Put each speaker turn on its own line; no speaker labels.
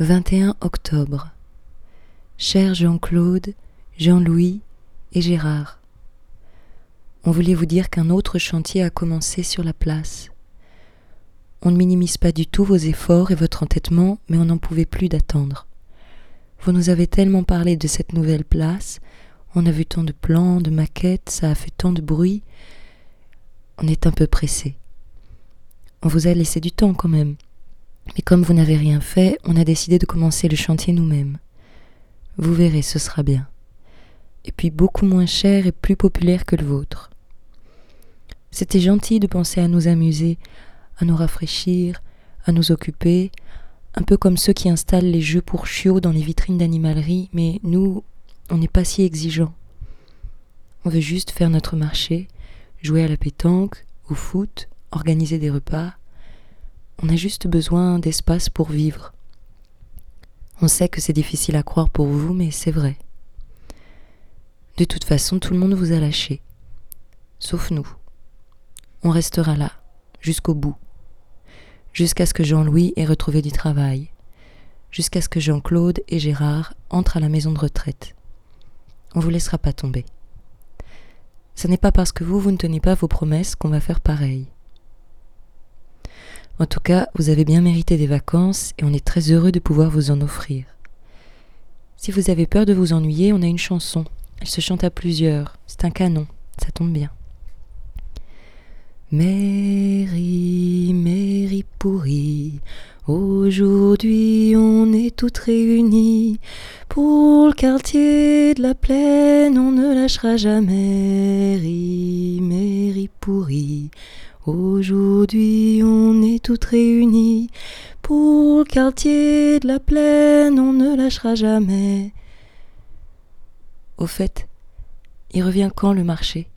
21 octobre. Cher Jean-Claude, Jean-Louis et Gérard, on voulait vous dire qu'un autre chantier a commencé sur la place. On ne minimise pas du tout vos efforts et votre entêtement, mais on n'en pouvait plus d'attendre. Vous nous avez tellement parlé de cette nouvelle place, on a vu tant de plans, de maquettes, ça a fait tant de bruit. On est un peu pressé. On vous a laissé du temps quand même. Mais comme vous n'avez rien fait, on a décidé de commencer le chantier nous-mêmes. Vous verrez, ce sera bien. Et puis beaucoup moins cher et plus populaire que le vôtre. C'était gentil de penser à nous amuser, à nous rafraîchir, à nous occuper, un peu comme ceux qui installent les jeux pour chiots dans les vitrines d'animalerie, mais nous, on n'est pas si exigeants. On veut juste faire notre marché, jouer à la pétanque, au foot, organiser des repas. On a juste besoin d'espace pour vivre. On sait que c'est difficile à croire pour vous, mais c'est vrai. De toute façon, tout le monde vous a lâché. Sauf nous. On restera là, jusqu'au bout. Jusqu'à ce que Jean-Louis ait retrouvé du travail. Jusqu'à ce que Jean-Claude et Gérard entrent à la maison de retraite. On vous laissera pas tomber. Ce n'est pas parce que vous, vous ne tenez pas vos promesses qu'on va faire pareil. En tout cas, vous avez bien mérité des vacances et on est très heureux de pouvoir vous en offrir. Si vous avez peur de vous ennuyer, on a une chanson. Elle se chante à plusieurs. C'est un canon. Ça tombe bien. Mairie, mairie pourrie, aujourd'hui on est toutes réunies. Pour le quartier de la plaine, on ne lâchera jamais. Mairie, mairie pourrie, aujourd'hui on est toutes réunies. Pour le quartier de la plaine, on ne lâchera jamais. Au fait, il revient quand le marché?